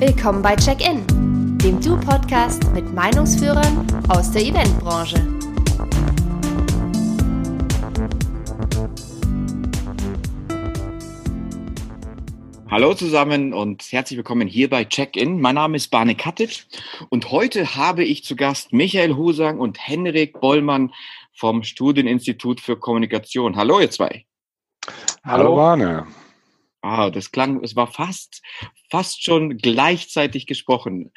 Willkommen bei Check-In, dem Du-Podcast mit Meinungsführern aus der Eventbranche. Hallo zusammen und herzlich willkommen hier bei Check-In. Mein Name ist Barne Katic und heute habe ich zu Gast Michael Husang und Henrik Bollmann vom Studieninstitut für Kommunikation. Hallo ihr zwei. Hallo, Barne. Ah, das klang, es war fast, fast schon gleichzeitig gesprochen.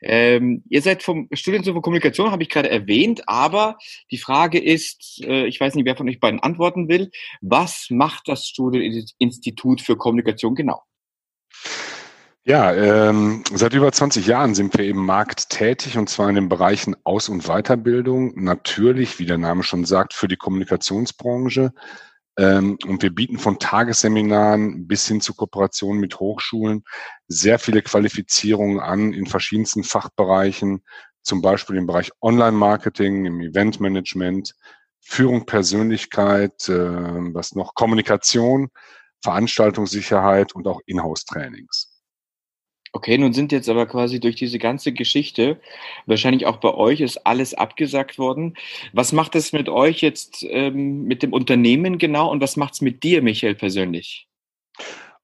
Ähm, ihr seid vom Studienzentrum für Kommunikation, habe ich gerade erwähnt, aber die Frage ist, äh, ich weiß nicht, wer von euch beiden antworten will, was macht das Studieninstitut für Kommunikation genau? Ja, ähm, seit über 20 Jahren sind wir im Markt tätig und zwar in den Bereichen Aus- und Weiterbildung. Natürlich, wie der Name schon sagt, für die Kommunikationsbranche. Ähm, und wir bieten von Tagesseminaren bis hin zu Kooperationen mit Hochschulen sehr viele Qualifizierungen an in verschiedensten Fachbereichen, zum Beispiel im Bereich Online-Marketing, im Eventmanagement, Führung, Persönlichkeit, äh, was noch Kommunikation, Veranstaltungssicherheit und auch Inhouse-Trainings. Okay, nun sind jetzt aber quasi durch diese ganze Geschichte, wahrscheinlich auch bei euch ist alles abgesagt worden. Was macht es mit euch jetzt ähm, mit dem Unternehmen genau und was macht es mit dir, Michael, persönlich?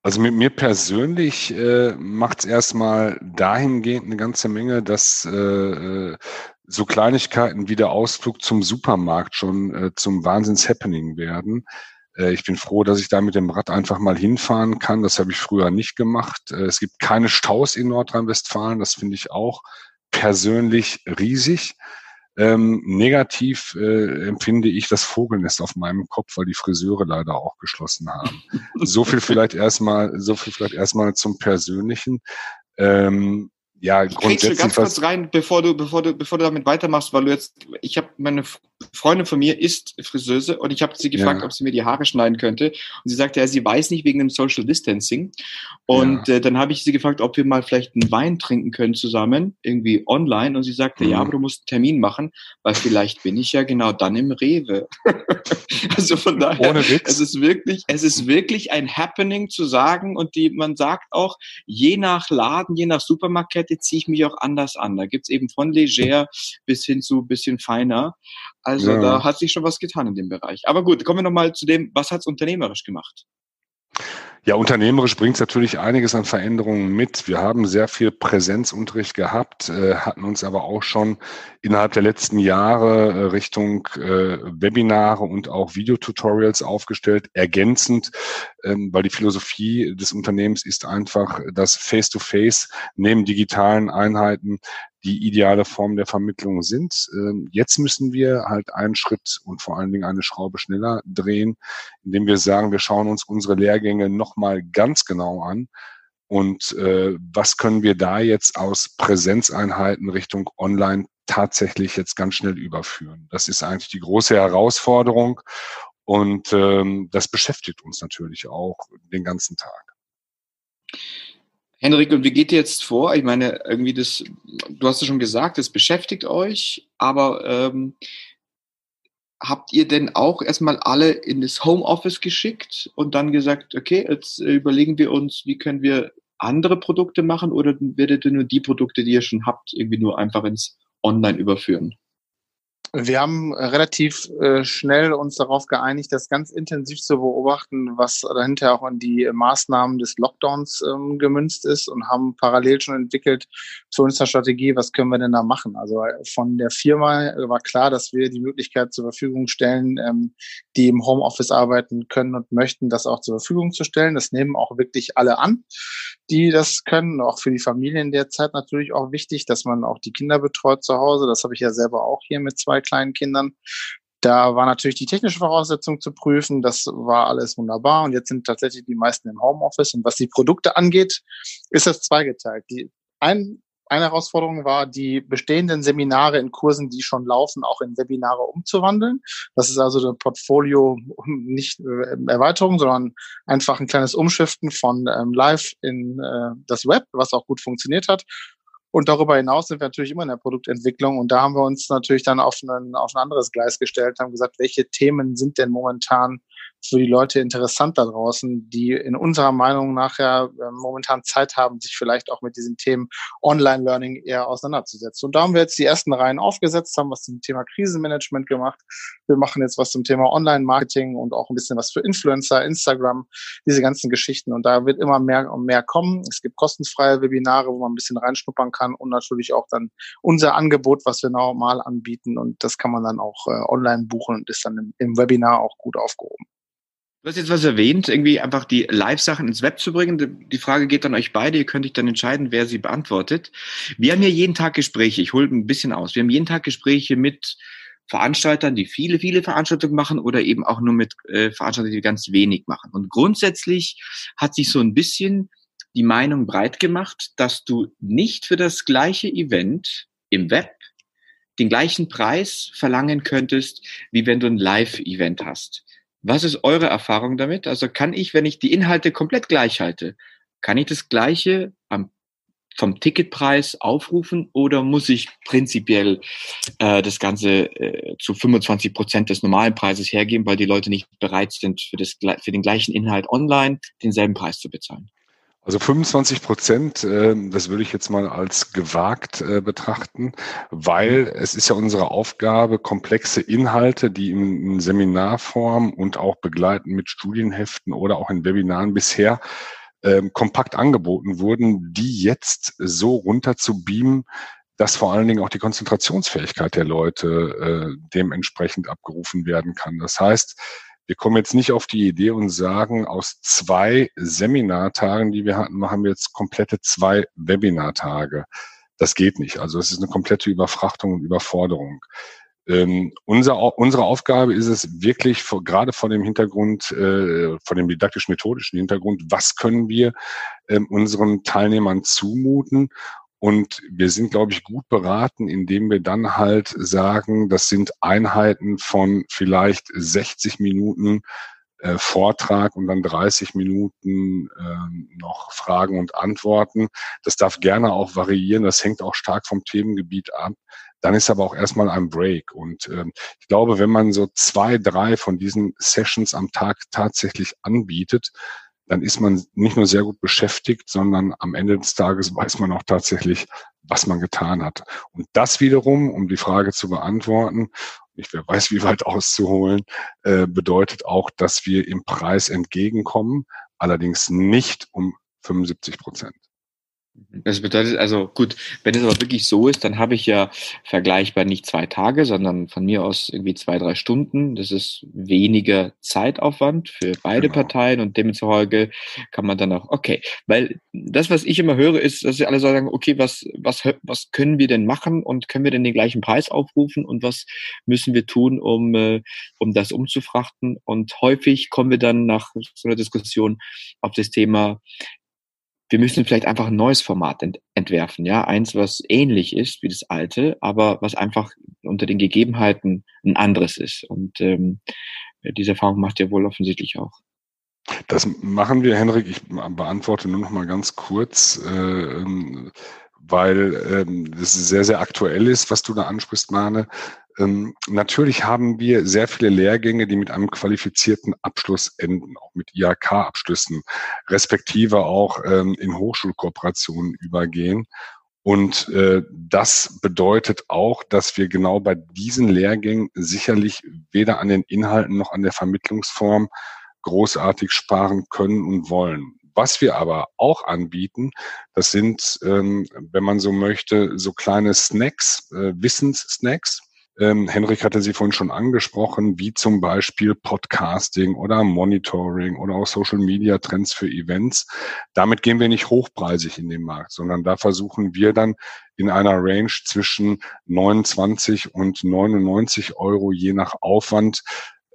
Also mit mir persönlich äh, macht es erstmal dahingehend eine ganze Menge, dass äh, äh, so Kleinigkeiten wie der Ausflug zum Supermarkt schon äh, zum Wahnsinns-Happening werden. Äh, ich bin froh, dass ich da mit dem Rad einfach mal hinfahren kann. Das habe ich früher nicht gemacht. Äh, es gibt keine Staus in Nordrhein-Westfalen. Das finde ich auch persönlich riesig. Ähm, negativ äh, empfinde ich das Vogelnest auf meinem Kopf, weil die Friseure leider auch geschlossen haben. so viel vielleicht erstmal, so viel vielleicht erstmal zum Persönlichen. Ähm, ja, ich grundsätzlich. ganz kurz rein, bevor du, bevor du, bevor du damit weitermachst, weil du jetzt, ich habe meine Freundin von mir ist Friseuse und ich habe sie gefragt, ja. ob sie mir die Haare schneiden könnte. Und sie sagte, ja, sie weiß nicht wegen dem Social Distancing. Und ja. äh, dann habe ich sie gefragt, ob wir mal vielleicht einen Wein trinken können zusammen, irgendwie online. Und sie sagte, mhm. ja, aber du musst einen Termin machen, weil vielleicht bin ich ja genau dann im Rewe. also von daher, Ohne Witz. es ist wirklich, es ist wirklich ein Happening zu sagen und die, man sagt auch, je nach Laden, je nach Supermarktkette ziehe ich mich auch anders an. Da gibt's eben von leger bis hin zu bisschen feiner. Also ja. da hat sich schon was getan in dem Bereich. Aber gut, kommen wir nochmal zu dem, was hat's unternehmerisch gemacht? Ja, unternehmerisch bringt es natürlich einiges an Veränderungen mit. Wir haben sehr viel Präsenzunterricht gehabt, äh, hatten uns aber auch schon innerhalb der letzten Jahre äh, Richtung äh, Webinare und auch Videotutorials aufgestellt, ergänzend, ähm, weil die Philosophie des Unternehmens ist einfach, dass Face-to-Face -face neben digitalen Einheiten die ideale Form der Vermittlung sind. Ähm, jetzt müssen wir halt einen Schritt und vor allen Dingen eine Schraube schneller drehen, indem wir sagen, wir schauen uns unsere Lehrgänge nochmal ganz genau an. Und äh, was können wir da jetzt aus Präsenzeinheiten Richtung Online tatsächlich jetzt ganz schnell überführen? Das ist eigentlich die große Herausforderung und ähm, das beschäftigt uns natürlich auch den ganzen Tag. Henrik, und wie geht ihr jetzt vor? Ich meine, irgendwie das, du hast es schon gesagt, es beschäftigt euch, aber ähm, habt ihr denn auch erstmal alle in das Homeoffice geschickt und dann gesagt, okay, jetzt überlegen wir uns, wie können wir andere Produkte machen oder werdet ihr nur die Produkte, die ihr schon habt, irgendwie nur einfach ins Online überführen? Wir haben äh, relativ äh, schnell uns darauf geeinigt, das ganz intensiv zu beobachten, was dahinter auch in die Maßnahmen des Lockdowns ähm, gemünzt ist und haben parallel schon entwickelt für uns eine Strategie, was können wir denn da machen. Also äh, von der Firma war klar, dass wir die Möglichkeit zur Verfügung stellen, ähm, die im Homeoffice arbeiten können und möchten, das auch zur Verfügung zu stellen. Das nehmen auch wirklich alle an, die das können. Auch für die Familien derzeit natürlich auch wichtig, dass man auch die Kinder betreut zu Hause. Das habe ich ja selber auch hier mit zwei kleinen Kindern. Da war natürlich die technische Voraussetzung zu prüfen. Das war alles wunderbar. Und jetzt sind tatsächlich die meisten im Homeoffice. Und was die Produkte angeht, ist das zweigeteilt. Die, ein, eine Herausforderung war, die bestehenden Seminare in Kursen, die schon laufen, auch in Webinare umzuwandeln. Das ist also eine Portfolio, nicht äh, Erweiterung, sondern einfach ein kleines Umschiften von ähm, Live in äh, das Web, was auch gut funktioniert hat. Und darüber hinaus sind wir natürlich immer in der Produktentwicklung. Und da haben wir uns natürlich dann auf ein, auf ein anderes Gleis gestellt, haben gesagt, welche Themen sind denn momentan für die Leute interessant da draußen, die in unserer Meinung nachher ja, äh, momentan Zeit haben, sich vielleicht auch mit diesen Themen Online-Learning eher auseinanderzusetzen. Und da haben wir jetzt die ersten Reihen aufgesetzt, haben was zum Thema Krisenmanagement gemacht. Wir machen jetzt was zum Thema Online-Marketing und auch ein bisschen was für Influencer, Instagram, diese ganzen Geschichten. Und da wird immer mehr und mehr kommen. Es gibt kostenfreie Webinare, wo man ein bisschen reinschnuppern kann und natürlich auch dann unser Angebot, was wir normal anbieten. Und das kann man dann auch äh, online buchen und ist dann im, im Webinar auch gut aufgehoben. Du hast jetzt was erwähnt, irgendwie einfach die Live-Sachen ins Web zu bringen. Die Frage geht an euch beide. Ihr könnt euch dann entscheiden, wer sie beantwortet. Wir haben hier jeden Tag Gespräche. Ich hole ein bisschen aus. Wir haben jeden Tag Gespräche mit Veranstaltern, die viele, viele Veranstaltungen machen oder eben auch nur mit äh, Veranstaltern, die ganz wenig machen. Und grundsätzlich hat sich so ein bisschen die Meinung breit gemacht, dass du nicht für das gleiche Event im Web den gleichen Preis verlangen könntest, wie wenn du ein Live-Event hast. Was ist eure Erfahrung damit? Also kann ich, wenn ich die Inhalte komplett gleich halte, kann ich das Gleiche am, vom Ticketpreis aufrufen oder muss ich prinzipiell äh, das Ganze äh, zu 25 Prozent des normalen Preises hergeben, weil die Leute nicht bereit sind, für, das, für den gleichen Inhalt online denselben Preis zu bezahlen? Also 25 Prozent, äh, das würde ich jetzt mal als gewagt äh, betrachten, weil es ist ja unsere Aufgabe, komplexe Inhalte, die in Seminarform und auch begleiten mit Studienheften oder auch in Webinaren bisher ähm, kompakt angeboten wurden, die jetzt so runter zu beamen, dass vor allen Dingen auch die Konzentrationsfähigkeit der Leute äh, dementsprechend abgerufen werden kann. Das heißt, wir kommen jetzt nicht auf die Idee und sagen, aus zwei Seminartagen, die wir hatten, machen wir jetzt komplette zwei Webinartage. Das geht nicht. Also es ist eine komplette Überfrachtung und Überforderung. Ähm, unser, unsere Aufgabe ist es wirklich, vor, gerade vor dem Hintergrund, äh, vor dem didaktisch-methodischen Hintergrund, was können wir ähm, unseren Teilnehmern zumuten und wir sind, glaube ich, gut beraten, indem wir dann halt sagen, das sind Einheiten von vielleicht 60 Minuten äh, Vortrag und dann 30 Minuten äh, noch Fragen und Antworten. Das darf gerne auch variieren, das hängt auch stark vom Themengebiet ab. Dann ist aber auch erstmal ein Break. Und äh, ich glaube, wenn man so zwei, drei von diesen Sessions am Tag tatsächlich anbietet, dann ist man nicht nur sehr gut beschäftigt, sondern am Ende des Tages weiß man auch tatsächlich, was man getan hat. Und das wiederum, um die Frage zu beantworten, nicht wer weiß, wie weit auszuholen, äh, bedeutet auch, dass wir im Preis entgegenkommen, allerdings nicht um 75 Prozent. Das bedeutet also, gut, wenn es aber wirklich so ist, dann habe ich ja vergleichbar nicht zwei Tage, sondern von mir aus irgendwie zwei, drei Stunden. Das ist weniger Zeitaufwand für beide genau. Parteien und demzufolge kann man dann auch, okay, weil das, was ich immer höre, ist, dass sie alle sagen, okay, was, was, was können wir denn machen und können wir denn den gleichen Preis aufrufen und was müssen wir tun, um, äh, um das umzufrachten? Und häufig kommen wir dann nach so einer Diskussion auf das Thema, wir müssen vielleicht einfach ein neues Format ent entwerfen, ja, eins, was ähnlich ist wie das alte, aber was einfach unter den Gegebenheiten ein anderes ist. Und ähm, diese Erfahrung macht ihr wohl offensichtlich auch. Das machen wir, Henrik. Ich beantworte nur noch mal ganz kurz, äh, ähm, weil ähm, das sehr, sehr aktuell ist, was du da ansprichst, Mane. Ähm, natürlich haben wir sehr viele Lehrgänge, die mit einem qualifizierten Abschluss enden, auch mit IHK-Abschlüssen, respektive auch ähm, in Hochschulkooperationen übergehen. Und äh, das bedeutet auch, dass wir genau bei diesen Lehrgängen sicherlich weder an den Inhalten noch an der Vermittlungsform großartig sparen können und wollen. Was wir aber auch anbieten, das sind, ähm, wenn man so möchte, so kleine Snacks, äh, Wissenssnacks, ähm, Henrik hatte sie vorhin schon angesprochen, wie zum Beispiel Podcasting oder Monitoring oder auch Social Media Trends für Events. Damit gehen wir nicht hochpreisig in den Markt, sondern da versuchen wir dann in einer Range zwischen 29 und 99 Euro je nach Aufwand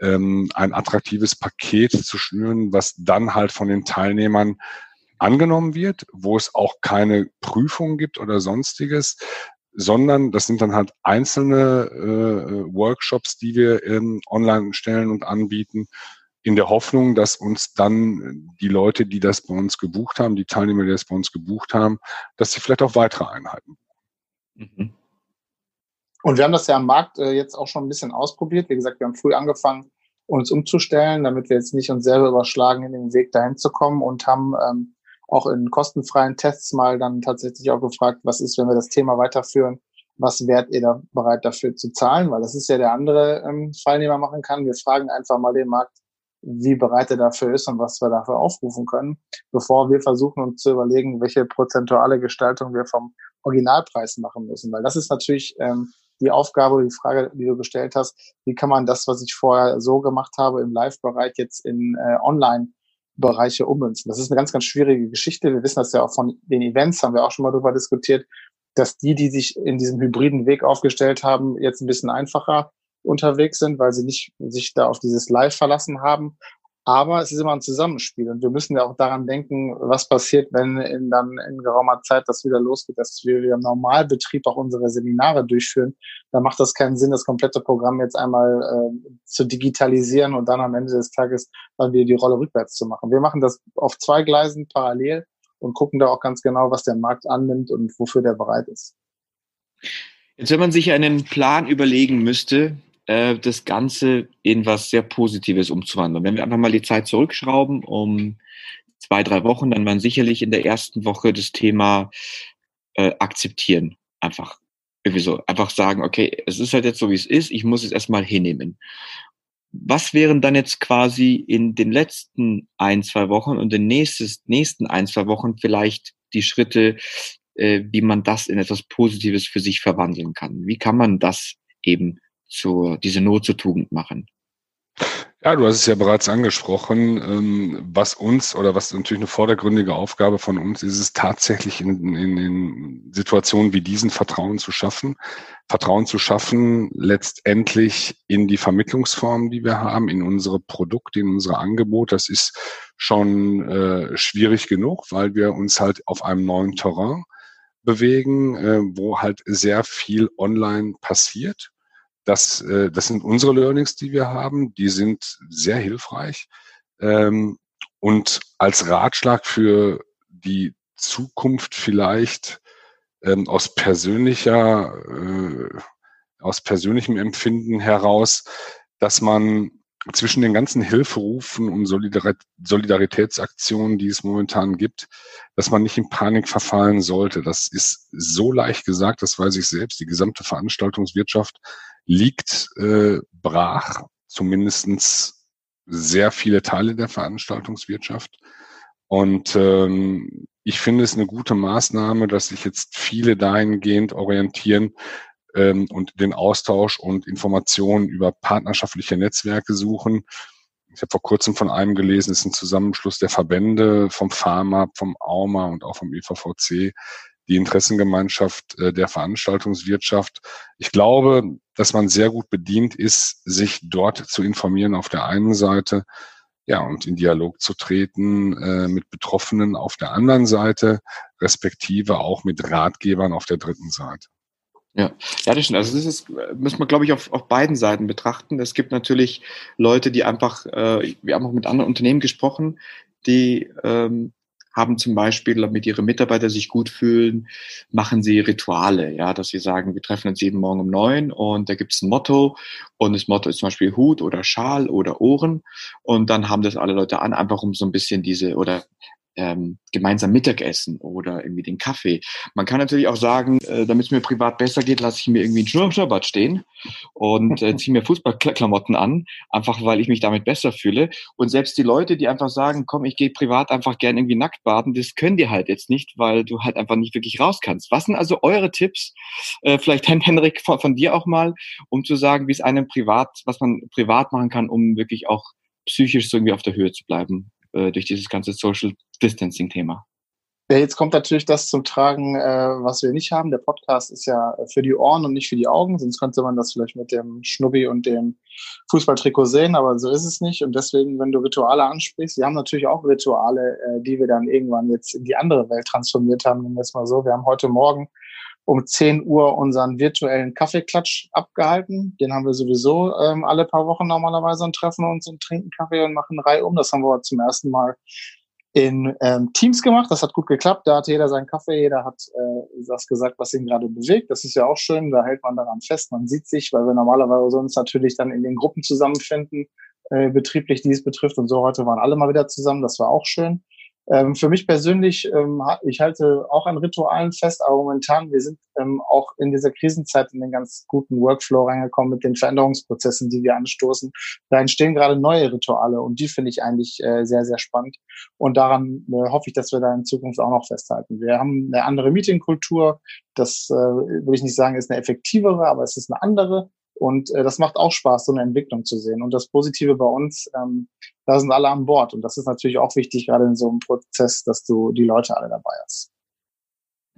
ähm, ein attraktives Paket zu schnüren, was dann halt von den Teilnehmern angenommen wird, wo es auch keine Prüfung gibt oder sonstiges, sondern das sind dann halt einzelne äh, Workshops, die wir ähm, online stellen und anbieten, in der Hoffnung, dass uns dann die Leute, die das bei uns gebucht haben, die Teilnehmer, die das bei uns gebucht haben, dass sie vielleicht auch weitere Einheiten buchen. Mhm. Und wir haben das ja am Markt äh, jetzt auch schon ein bisschen ausprobiert. Wie gesagt, wir haben früh angefangen uns umzustellen, damit wir jetzt nicht uns selber überschlagen, in den Weg dahin zu kommen und haben ähm, auch in kostenfreien Tests mal dann tatsächlich auch gefragt, was ist, wenn wir das Thema weiterführen, was wärt ihr da bereit dafür zu zahlen? Weil das ist ja der andere ähm, man machen kann. Wir fragen einfach mal den Markt, wie bereit er dafür ist und was wir dafür aufrufen können, bevor wir versuchen uns zu überlegen, welche prozentuale Gestaltung wir vom Originalpreis machen müssen. Weil das ist natürlich ähm, die Aufgabe, die Frage, die du gestellt hast, wie kann man das, was ich vorher so gemacht habe im Live-Bereich, jetzt in äh, Online-Bereiche ummünzen. Das ist eine ganz, ganz schwierige Geschichte. Wir wissen das ja auch von den Events, haben wir auch schon mal darüber diskutiert, dass die, die sich in diesem hybriden Weg aufgestellt haben, jetzt ein bisschen einfacher unterwegs sind, weil sie nicht sich da auf dieses Live verlassen haben. Aber es ist immer ein Zusammenspiel und wir müssen ja auch daran denken, was passiert, wenn in, dann in geraumer Zeit das wieder losgeht, dass wir wieder im Normalbetrieb auch unsere Seminare durchführen. Da macht das keinen Sinn, das komplette Programm jetzt einmal äh, zu digitalisieren und dann am Ende des Tages dann wieder die Rolle rückwärts zu machen. Wir machen das auf zwei Gleisen parallel und gucken da auch ganz genau, was der Markt annimmt und wofür der bereit ist. Jetzt, wenn man sich einen Plan überlegen müsste, äh, das Ganze in was sehr Positives umzuwandeln. Wenn wir einfach mal die Zeit zurückschrauben um zwei, drei Wochen, dann waren sicherlich in der ersten Woche das Thema äh, akzeptieren. Einfach irgendwie so, einfach sagen, okay, es ist halt jetzt so, wie es ist, ich muss es erstmal hinnehmen was wären dann jetzt quasi in den letzten ein, zwei Wochen und den nächstes, nächsten ein, zwei Wochen vielleicht die Schritte, äh, wie man das in etwas Positives für sich verwandeln kann? Wie kann man das eben zur, diese Not zur Tugend machen? Ja, du hast es ja bereits angesprochen. Ähm, was uns oder was natürlich eine vordergründige Aufgabe von uns ist, ist tatsächlich in, in, in Situationen wie diesen Vertrauen zu schaffen. Vertrauen zu schaffen, letztendlich in die Vermittlungsform, die wir haben, in unsere Produkte, in unsere Angebote. Das ist schon äh, schwierig genug, weil wir uns halt auf einem neuen Terrain bewegen, äh, wo halt sehr viel online passiert das, äh, das sind unsere Learnings, die wir haben. Die sind sehr hilfreich. Ähm, und als Ratschlag für die Zukunft vielleicht ähm, aus persönlicher, äh, aus persönlichem Empfinden heraus, dass man zwischen den ganzen Hilferufen und Solidaritätsaktionen, die es momentan gibt, dass man nicht in Panik verfallen sollte. Das ist so leicht gesagt, das weiß ich selbst. Die gesamte Veranstaltungswirtschaft liegt äh, brach, zumindestens sehr viele Teile der Veranstaltungswirtschaft. Und ähm, ich finde es eine gute Maßnahme, dass sich jetzt viele dahingehend orientieren ähm, und den Austausch und Informationen über partnerschaftliche Netzwerke suchen. Ich habe vor kurzem von einem gelesen, es ist ein Zusammenschluss der Verbände vom Pharma, vom AUMA und auch vom EVVC, die Interessengemeinschaft äh, der Veranstaltungswirtschaft. Ich glaube, dass man sehr gut bedient ist, sich dort zu informieren auf der einen Seite, ja, und in Dialog zu treten äh, mit Betroffenen auf der anderen Seite, respektive auch mit Ratgebern auf der dritten Seite. Ja, ja, das stimmt. Also das ist, müssen wir, glaube ich, auf, auf beiden Seiten betrachten. Es gibt natürlich Leute, die einfach, äh, wir haben auch mit anderen Unternehmen gesprochen, die ähm, haben zum Beispiel, damit ihre Mitarbeiter sich gut fühlen, machen sie Rituale, ja, dass sie sagen, wir treffen uns jeden Morgen um neun und da gibt es ein Motto und das Motto ist zum Beispiel Hut oder Schal oder Ohren und dann haben das alle Leute an, einfach um so ein bisschen diese oder ähm, gemeinsam Mittagessen oder irgendwie den Kaffee. Man kann natürlich auch sagen, äh, damit es mir privat besser geht, lasse ich mir irgendwie einen Schnurrbart stehen und äh, ziehe mir Fußballklamotten an, einfach weil ich mich damit besser fühle. Und selbst die Leute, die einfach sagen, komm, ich gehe privat einfach gern irgendwie nackt baden, das können die halt jetzt nicht, weil du halt einfach nicht wirklich raus kannst. Was sind also eure Tipps, äh, vielleicht Henrik von, von dir auch mal, um zu sagen, wie es einem privat, was man privat machen kann, um wirklich auch psychisch so irgendwie auf der Höhe zu bleiben? Äh, durch dieses ganze Social Distancing-Thema. Ja, jetzt kommt natürlich das zum Tragen, äh, was wir nicht haben. Der Podcast ist ja für die Ohren und nicht für die Augen, sonst könnte man das vielleicht mit dem Schnubbi und dem Fußballtrikot sehen, aber so ist es nicht. Und deswegen, wenn du Rituale ansprichst, wir haben natürlich auch Rituale, äh, die wir dann irgendwann jetzt in die andere Welt transformiert haben, nehmen wir es mal so. Wir haben heute Morgen um 10 Uhr unseren virtuellen Kaffeeklatsch abgehalten. Den haben wir sowieso ähm, alle paar Wochen normalerweise und treffen uns und trinken Kaffee und machen Reihe um. Das haben wir zum ersten Mal in ähm, Teams gemacht. Das hat gut geklappt. Da hat jeder seinen Kaffee, jeder hat äh, das gesagt, was ihn gerade bewegt. Das ist ja auch schön. Da hält man daran fest. Man sieht sich, weil wir normalerweise uns natürlich dann in den Gruppen zusammenfinden äh, betrieblich dies betrifft. Und so heute waren alle mal wieder zusammen. Das war auch schön. Ähm, für mich persönlich, ähm, ich halte auch an Ritualen fest, aber momentan, wir sind ähm, auch in dieser Krisenzeit in den ganz guten Workflow reingekommen mit den Veränderungsprozessen, die wir anstoßen. Da entstehen gerade neue Rituale und die finde ich eigentlich äh, sehr, sehr spannend. Und daran äh, hoffe ich, dass wir da in Zukunft auch noch festhalten. Wir haben eine andere Meetingkultur. Das äh, will ich nicht sagen, ist eine effektivere, aber es ist eine andere. Und äh, das macht auch Spaß, so eine Entwicklung zu sehen. Und das Positive bei uns, ähm, da sind alle an Bord. Und das ist natürlich auch wichtig, gerade in so einem Prozess, dass du die Leute alle dabei hast.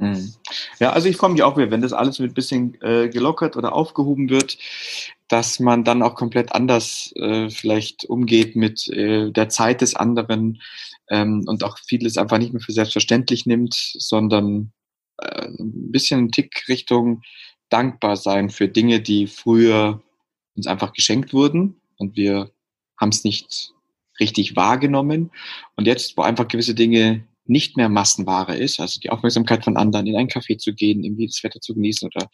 Mhm. Ja, also ich freue mich auch wenn das alles mit bisschen äh, gelockert oder aufgehoben wird, dass man dann auch komplett anders äh, vielleicht umgeht mit äh, der Zeit des anderen ähm, und auch vieles einfach nicht mehr für selbstverständlich nimmt, sondern äh, ein bisschen einen Tick Richtung dankbar sein für Dinge, die früher uns einfach geschenkt wurden und wir haben es nicht richtig wahrgenommen. Und jetzt, wo einfach gewisse Dinge nicht mehr Massenware ist, also die Aufmerksamkeit von anderen, in ein Café zu gehen, irgendwie das Wetter zu genießen oder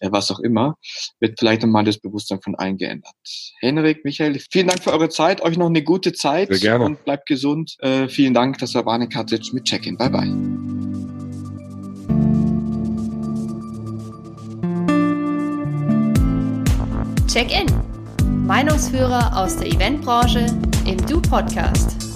äh, was auch immer, wird vielleicht nochmal das Bewusstsein von allen geändert. Henrik, Michael, vielen Dank für eure Zeit, euch noch eine gute Zeit Sehr gerne. und bleibt gesund. Äh, vielen Dank, das war Barney Katic mit Check-in. Bye bye. Check-in. Meinungsführer aus der Eventbranche im Du Podcast.